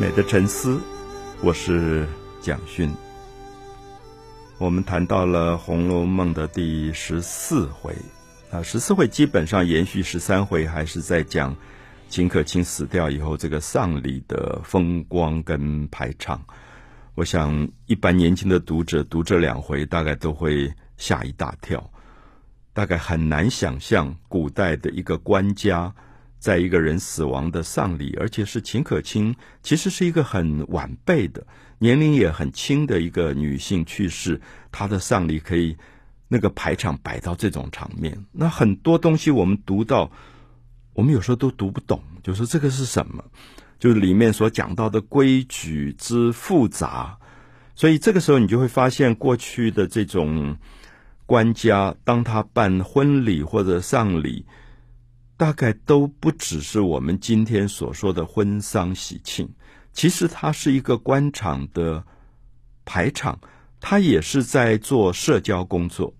美的沉思，我是蒋勋。我们谈到了《红楼梦》的第十四回啊，十四回基本上延续十三回，还是在讲秦可卿死掉以后这个丧礼的风光跟排场。我想，一般年轻的读者读这两回，大概都会吓一大跳，大概很难想象古代的一个官家。在一个人死亡的丧礼，而且是秦可卿，其实是一个很晚辈的，年龄也很轻的一个女性去世，她的丧礼可以那个排场摆到这种场面，那很多东西我们读到，我们有时候都读不懂，就是这个是什么，就是里面所讲到的规矩之复杂，所以这个时候你就会发现过去的这种官家，当他办婚礼或者丧礼。大概都不只是我们今天所说的婚丧喜庆，其实它是一个官场的排场，它也是在做社交工作。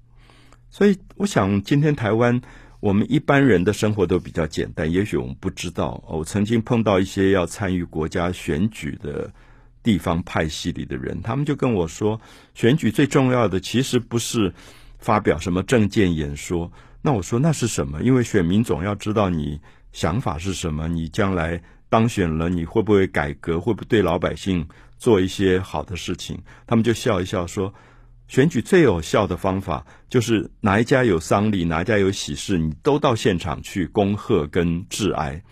所以，我想今天台湾我们一般人的生活都比较简单，也许我们不知道。我曾经碰到一些要参与国家选举的地方派系里的人，他们就跟我说，选举最重要的其实不是发表什么政见演说。那我说那是什么？因为选民总要知道你想法是什么，你将来当选了，你会不会改革，会不会对老百姓做一些好的事情？他们就笑一笑说，选举最有效的方法就是哪一家有丧礼，哪一家有喜事，你都到现场去恭贺跟致哀。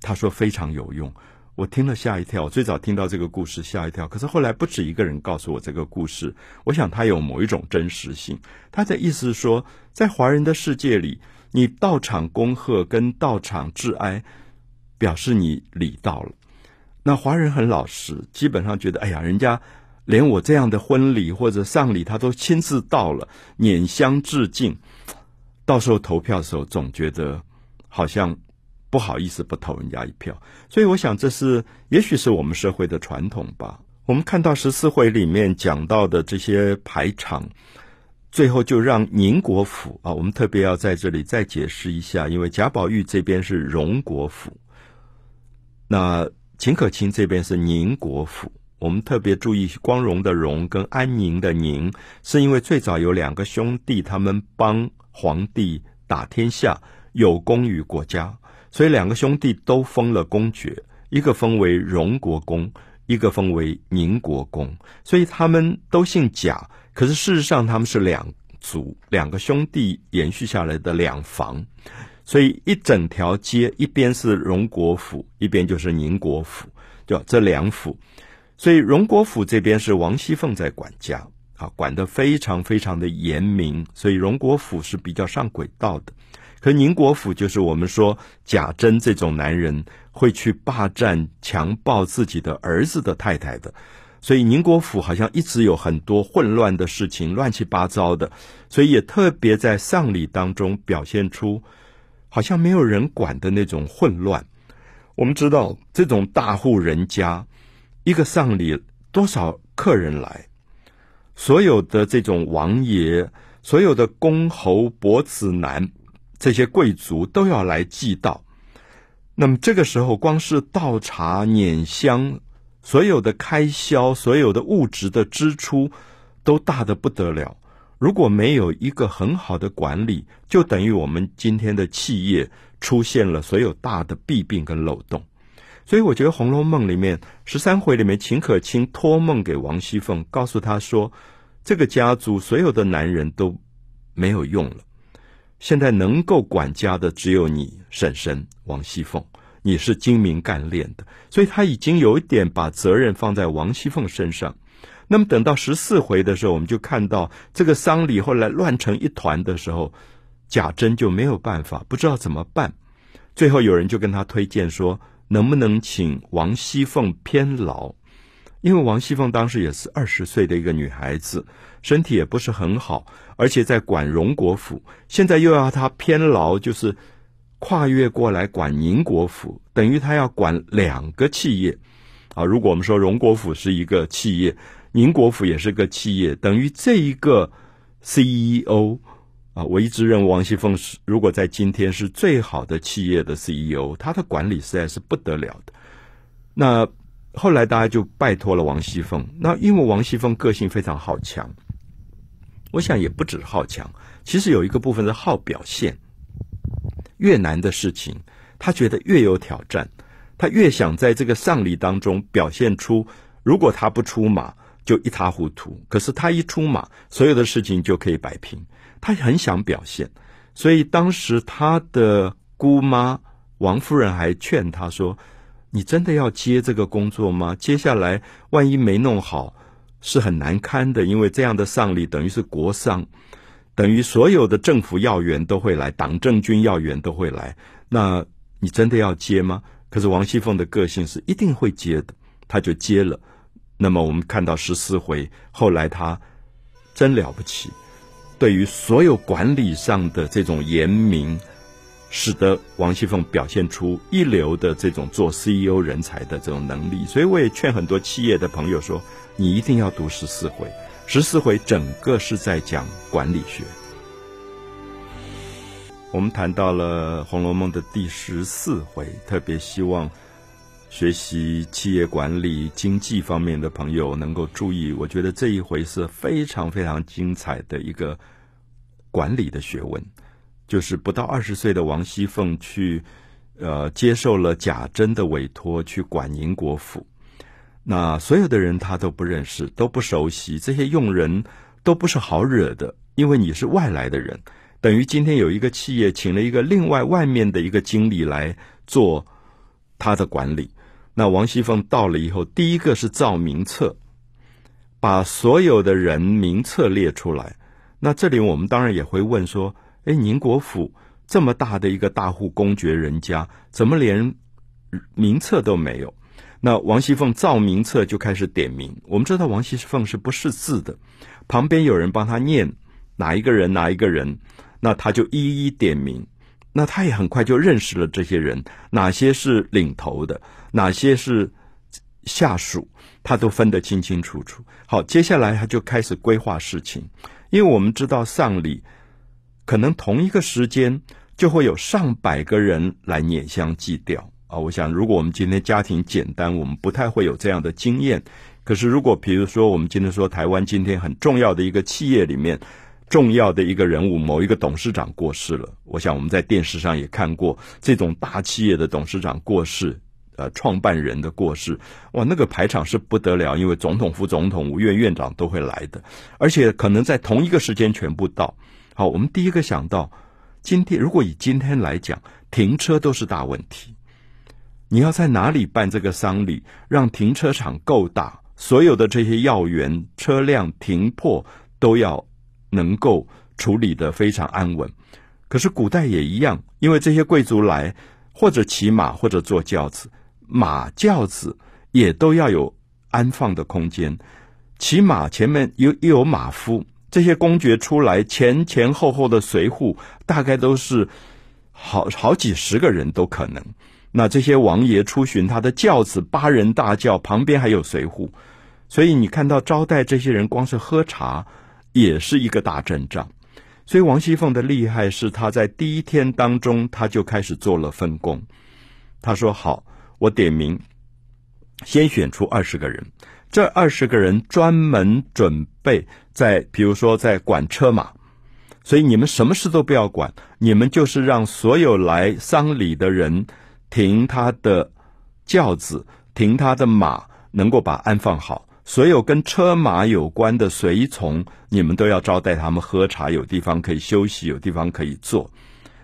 他说非常有用。我听了吓一跳，我最早听到这个故事吓一跳。可是后来不止一个人告诉我这个故事，我想他有某一种真实性。他的意思是说，在华人的世界里，你到场恭贺跟到场致哀，表示你礼到了。那华人很老实，基本上觉得，哎呀，人家连我这样的婚礼或者丧礼，他都亲自到了，拈香致敬。到时候投票的时候，总觉得好像。不好意思，不投人家一票，所以我想这是也许是我们社会的传统吧。我们看到十四回里面讲到的这些排场，最后就让宁国府啊，我们特别要在这里再解释一下，因为贾宝玉这边是荣国府，那秦可卿这边是宁国府。我们特别注意光荣的荣跟安宁的宁，是因为最早有两个兄弟，他们帮皇帝打天下，有功于国家。所以两个兄弟都封了公爵，一个封为荣国公，一个封为宁国公。所以他们都姓贾，可是事实上他们是两族，两个兄弟延续下来的两房。所以一整条街，一边是荣国府，一边就是宁国府，就这两府。所以荣国府这边是王熙凤在管家，啊，管得非常非常的严明，所以荣国府是比较上轨道的。可宁国府就是我们说贾珍这种男人会去霸占、强暴自己的儿子的太太的，所以宁国府好像一直有很多混乱的事情，乱七八糟的，所以也特别在丧礼当中表现出好像没有人管的那种混乱。我们知道这种大户人家一个丧礼多少客人来，所有的这种王爷、所有的公侯伯子男。这些贵族都要来祭道，那么这个时候，光是倒茶、捻香，所有的开销、所有的物质的支出，都大的不得了。如果没有一个很好的管理，就等于我们今天的企业出现了所有大的弊病跟漏洞。所以，我觉得《红楼梦》里面十三回里面，秦可卿托梦给王熙凤，告诉她说，这个家族所有的男人都没有用了。现在能够管家的只有你婶婶王熙凤，你是精明干练的，所以他已经有一点把责任放在王熙凤身上。那么等到十四回的时候，我们就看到这个丧礼后来乱成一团的时候，贾珍就没有办法，不知道怎么办。最后有人就跟他推荐说，能不能请王熙凤偏劳？因为王熙凤当时也是二十岁的一个女孩子，身体也不是很好，而且在管荣国府，现在又要她偏劳，就是跨越过来管宁国府，等于她要管两个企业啊。如果我们说荣国府是一个企业，宁国府也是个企业，等于这一个 CEO 啊，我一直认为王熙凤是如果在今天是最好的企业的 CEO，她的管理实在是不得了的。那后来大家就拜托了王熙凤。那因为王熙凤个性非常好强，我想也不止好强，其实有一个部分是好表现。越难的事情，他觉得越有挑战，他越想在这个丧礼当中表现出，如果他不出马就一塌糊涂，可是他一出马，所有的事情就可以摆平。他很想表现，所以当时他的姑妈王夫人还劝他说。你真的要接这个工作吗？接下来万一没弄好，是很难堪的。因为这样的丧礼等于是国丧，等于所有的政府要员都会来，党政军要员都会来。那你真的要接吗？可是王熙凤的个性是一定会接的，她就接了。那么我们看到十四回，后来她真了不起，对于所有管理上的这种严明。使得王熙凤表现出一流的这种做 CEO 人才的这种能力，所以我也劝很多企业的朋友说：“你一定要读十四回，十四回整个是在讲管理学。”我们谈到了《红楼梦》的第十四回，特别希望学习企业管理、经济方面的朋友能够注意。我觉得这一回是非常非常精彩的一个管理的学问。就是不到二十岁的王熙凤去，呃，接受了贾珍的委托去管宁国府。那所有的人他都不认识，都不熟悉，这些佣人都不是好惹的，因为你是外来的人，等于今天有一个企业请了一个另外外面的一个经理来做他的管理。那王熙凤到了以后，第一个是造名册，把所有的人名册列出来。那这里我们当然也会问说。哎，宁国府这么大的一个大户公爵人家，怎么连名册都没有？那王熙凤造名册就开始点名。我们知道王熙凤是不识字的，旁边有人帮他念哪一个人哪一个人，那他就一一点名。那他也很快就认识了这些人，哪些是领头的，哪些是下属，他都分得清清楚楚。好，接下来他就开始规划事情，因为我们知道丧礼。可能同一个时间就会有上百个人来捻香祭吊啊！我想，如果我们今天家庭简单，我们不太会有这样的经验。可是，如果比如说我们今天说台湾今天很重要的一个企业里面重要的一个人物，某一个董事长过世了，我想我们在电视上也看过这种大企业的董事长过世，呃，创办人的过世，哇，那个排场是不得了，因为总统、副总统、五院院长都会来的，而且可能在同一个时间全部到。好，我们第一个想到，今天如果以今天来讲，停车都是大问题。你要在哪里办这个丧礼，让停车场够大，所有的这些要员车辆停泊都要能够处理的非常安稳。可是古代也一样，因为这些贵族来，或者骑马，或者坐轿子，马轿子也都要有安放的空间。骑马前面有又有马夫。这些公爵出来，前前后后的随扈大概都是好好几十个人都可能。那这些王爷出巡，他的轿子八人大轿旁边还有随扈，所以你看到招待这些人，光是喝茶也是一个大阵仗。所以王熙凤的厉害是，她在第一天当中，她就开始做了分工。她说：“好，我点名，先选出二十个人。”这二十个人专门准备在，比如说在管车马，所以你们什么事都不要管，你们就是让所有来丧礼的人停他的轿子，停他的马，能够把安放好。所有跟车马有关的随从，你们都要招待他们喝茶，有地方可以休息，有地方可以坐。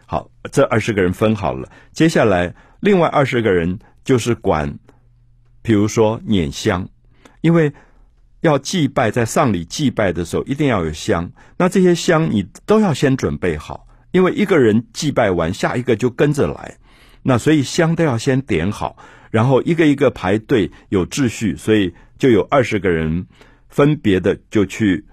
好，这二十个人分好了，接下来另外二十个人就是管，比如说碾香。因为要祭拜，在丧礼祭拜的时候，一定要有香。那这些香你都要先准备好，因为一个人祭拜完，下一个就跟着来。那所以香都要先点好，然后一个一个排队，有秩序。所以就有二十个人分别的就去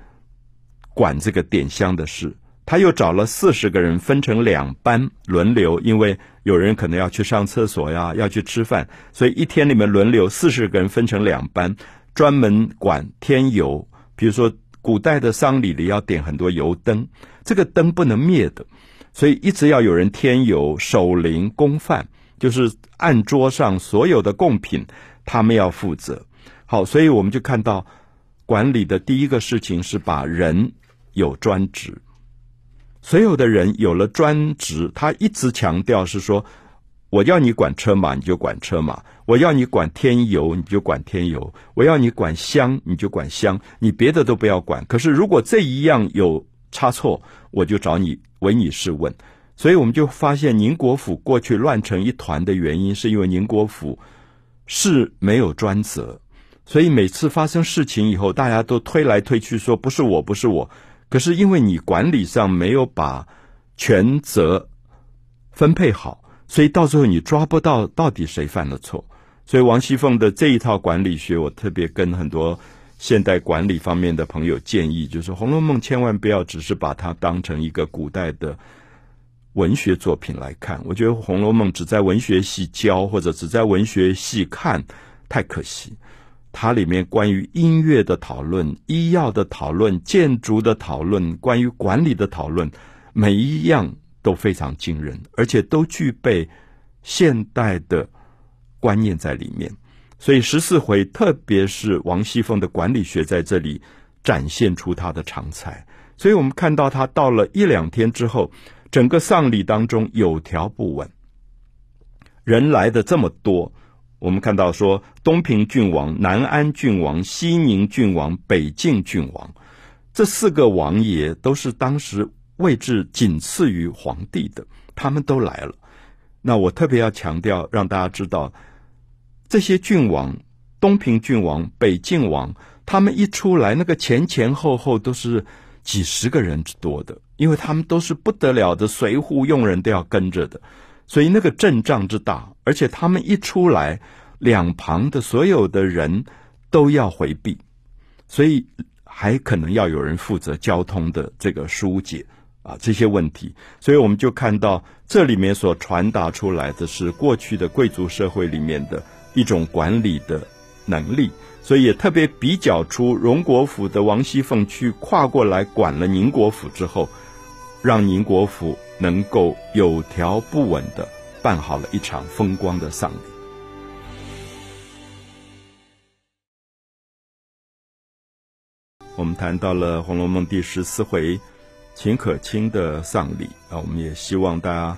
管这个点香的事。他又找了四十个人，分成两班轮流，因为有人可能要去上厕所呀，要去吃饭，所以一天里面轮流四十个人分成两班。专门管添油，比如说古代的丧礼里要点很多油灯，这个灯不能灭的，所以一直要有人添油、守灵、供饭，就是案桌上所有的贡品他们要负责。好，所以我们就看到管理的第一个事情是把人有专职，所有的人有了专职，他一直强调是说，我要你管车马，你就管车马；我要你管添油，你就管添油；我要你管香，你就管香，你别的都不要管。可是如果这一样有差错，我就找你唯你是问。所以我们就发现宁国府过去乱成一团的原因，是因为宁国府是没有专责。所以每次发生事情以后，大家都推来推去，说不是我，不是我。可是因为你管理上没有把权责分配好，所以到最后你抓不到到底谁犯了错。所以王熙凤的这一套管理学，我特别跟很多现代管理方面的朋友建议，就是《红楼梦》千万不要只是把它当成一个古代的文学作品来看。我觉得《红楼梦》只在文学系教或者只在文学系看，太可惜。它里面关于音乐的讨论、医药的讨论、建筑的讨论、关于管理的讨论，每一样都非常惊人，而且都具备现代的观念在里面。所以十四回，特别是王熙凤的管理学在这里展现出他的长才。所以我们看到他到了一两天之后，整个丧礼当中有条不紊，人来的这么多。我们看到说，东平郡王、南安郡王、西宁郡王、北境郡王，这四个王爷都是当时位置仅次于皇帝的，他们都来了。那我特别要强调，让大家知道，这些郡王，东平郡王、北晋王，他们一出来，那个前前后后都是几十个人之多的，因为他们都是不得了的随扈用人都要跟着的。所以那个阵仗之大，而且他们一出来，两旁的所有的人都要回避，所以还可能要有人负责交通的这个疏解啊这些问题。所以我们就看到这里面所传达出来的是过去的贵族社会里面的一种管理的能力，所以也特别比较出荣国府的王熙凤去跨过来管了宁国府之后，让宁国府。能够有条不紊的办好了一场风光的丧礼。我们谈到了《红楼梦》第十四回秦可卿的丧礼啊，我们也希望大家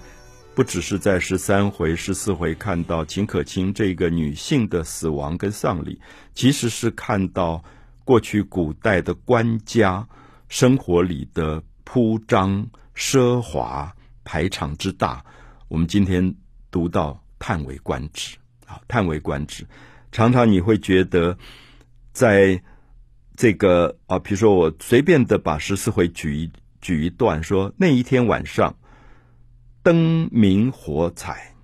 不只是在十三回、十四回看到秦可卿这个女性的死亡跟丧礼，其实是看到过去古代的官家生活里的铺张。奢华排场之大，我们今天读到叹为观止啊！叹为观止。常常你会觉得，在这个啊，比如说我随便的把十四回举一举一段，说那一天晚上灯明火彩，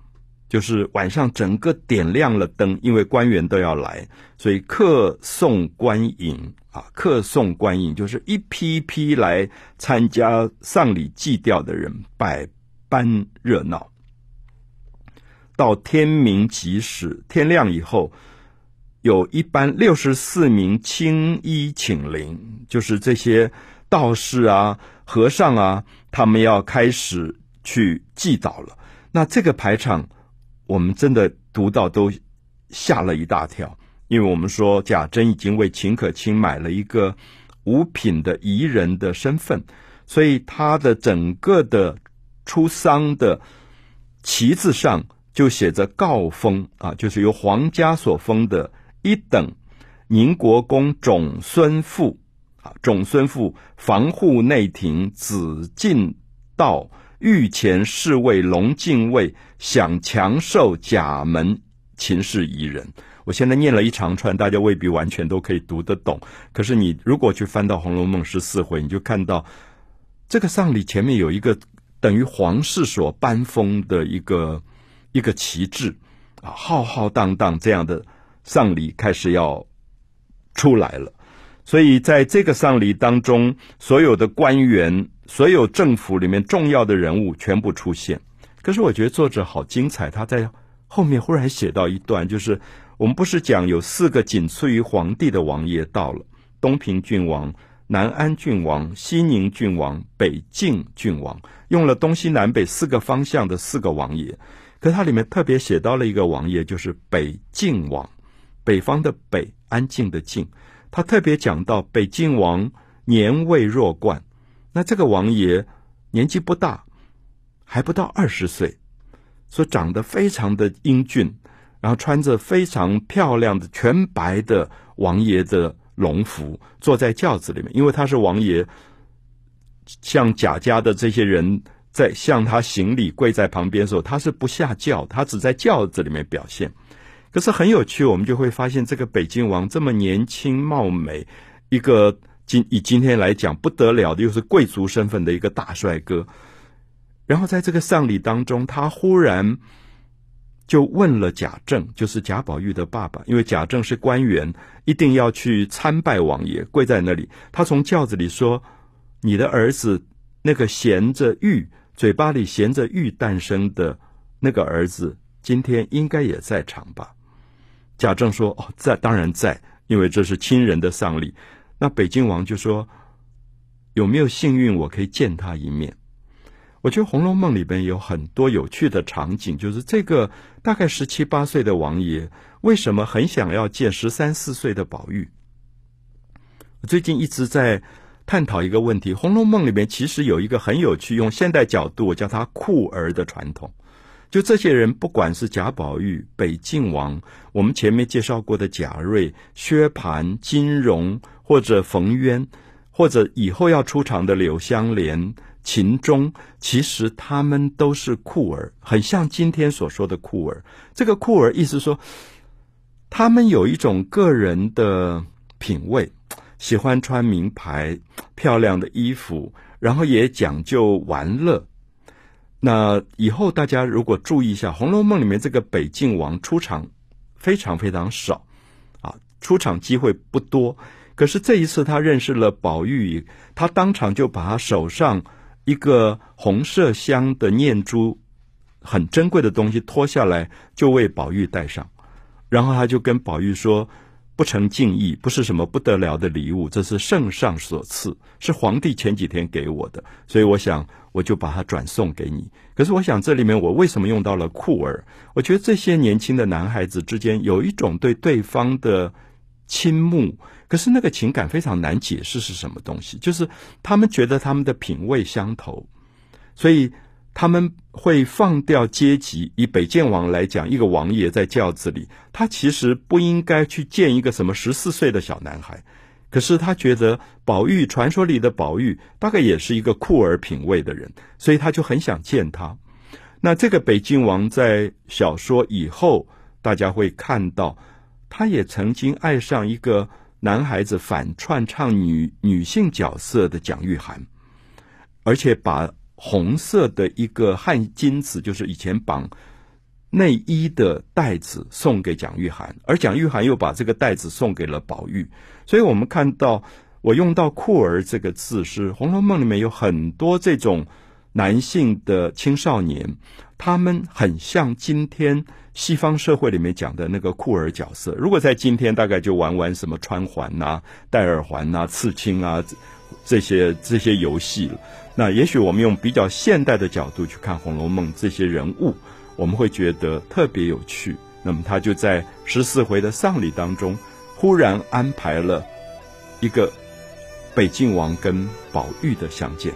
就是晚上整个点亮了灯，因为官员都要来，所以客送官迎。啊，客送官迎，就是一批一批来参加丧礼祭吊的人，百般热闹。到天明即始，天亮以后，有一班六十四名青衣请灵，就是这些道士啊、和尚啊，他们要开始去祭祷了。那这个排场，我们真的读到都吓了一大跳。因为我们说贾珍已经为秦可卿买了一个五品的仪人的身份，所以他的整个的出丧的旗子上就写着诰封啊，就是由皇家所封的一等宁国公种孙父啊，种孙父防护内廷紫禁道御前侍卫龙禁卫享强寿甲门秦氏仪人。我现在念了一长串，大家未必完全都可以读得懂。可是你如果去翻到《红楼梦》十四回，你就看到这个丧礼前面有一个等于皇室所颁封的一个一个旗帜啊，浩浩荡荡这样的丧礼开始要出来了。所以在这个丧礼当中，所有的官员、所有政府里面重要的人物全部出现。可是我觉得作者好精彩，他在后面忽然写到一段，就是。我们不是讲有四个仅次于皇帝的王爷到了，东平郡王、南安郡王、西宁郡王、北境郡王，用了东西南北四个方向的四个王爷。可它里面特别写到了一个王爷，就是北境王。北方的北，安静的静。他特别讲到北晋王年未弱冠，那这个王爷年纪不大，还不到二十岁，所长得非常的英俊，然后穿着非常漂亮的全白的王爷的龙服，坐在轿子里面，因为他是王爷，向贾家的这些人在向他行礼，跪在旁边的时候，他是不下轿，他只在轿子里面表现。可是很有趣，我们就会发现这个北京王这么年轻貌美，一个今以今天来讲不得了的，又是贵族身份的一个大帅哥。然后在这个丧礼当中，他忽然就问了贾政，就是贾宝玉的爸爸，因为贾政是官员，一定要去参拜王爷，跪在那里。他从轿子里说：“你的儿子那个衔着玉，嘴巴里衔着玉诞生的那个儿子，今天应该也在场吧？”贾政说：“哦，在，当然在，因为这是亲人的丧礼。”那北京王就说：“有没有幸运，我可以见他一面？”我觉得《红楼梦》里边有很多有趣的场景，就是这个大概十七八岁的王爷，为什么很想要见十三四岁的宝玉？我最近一直在探讨一个问题，《红楼梦》里面其实有一个很有趣，用现代角度，我叫它“酷儿”的传统。就这些人，不管是贾宝玉、北静王，我们前面介绍过的贾瑞、薛蟠、金荣，或者冯渊，或者以后要出场的柳湘莲、秦钟，其实他们都是酷儿，很像今天所说的酷儿。这个酷儿意思说，他们有一种个人的品味，喜欢穿名牌、漂亮的衣服，然后也讲究玩乐。那以后大家如果注意一下，《红楼梦》里面这个北静王出场非常非常少，啊，出场机会不多。可是这一次他认识了宝玉，他当场就把他手上一个红麝香的念珠，很珍贵的东西脱下来，就为宝玉戴上，然后他就跟宝玉说。不成敬意，不是什么不得了的礼物，这是圣上所赐，是皇帝前几天给我的，所以我想我就把它转送给你。可是我想这里面我为什么用到了酷儿？我觉得这些年轻的男孩子之间有一种对对方的倾慕，可是那个情感非常难解释是什么东西，就是他们觉得他们的品味相投，所以。他们会放掉阶级。以北建王来讲，一个王爷在轿子里，他其实不应该去见一个什么十四岁的小男孩。可是他觉得宝玉，传说里的宝玉，大概也是一个酷儿品味的人，所以他就很想见他。那这个北京王在小说以后，大家会看到，他也曾经爱上一个男孩子，反串唱女女性角色的蒋玉菡，而且把。红色的一个汗巾子，就是以前绑内衣的带子，送给蒋玉菡，而蒋玉菡又把这个带子送给了宝玉。所以我们看到，我用到“酷儿”这个字，是《红楼梦》里面有很多这种男性的青少年，他们很像今天西方社会里面讲的那个酷儿角色。如果在今天，大概就玩玩什么穿环呐、戴耳环呐、刺青啊这些这些游戏。那也许我们用比较现代的角度去看《红楼梦》这些人物，我们会觉得特别有趣。那么他就在十四回的丧礼当中，忽然安排了一个北静王跟宝玉的相见。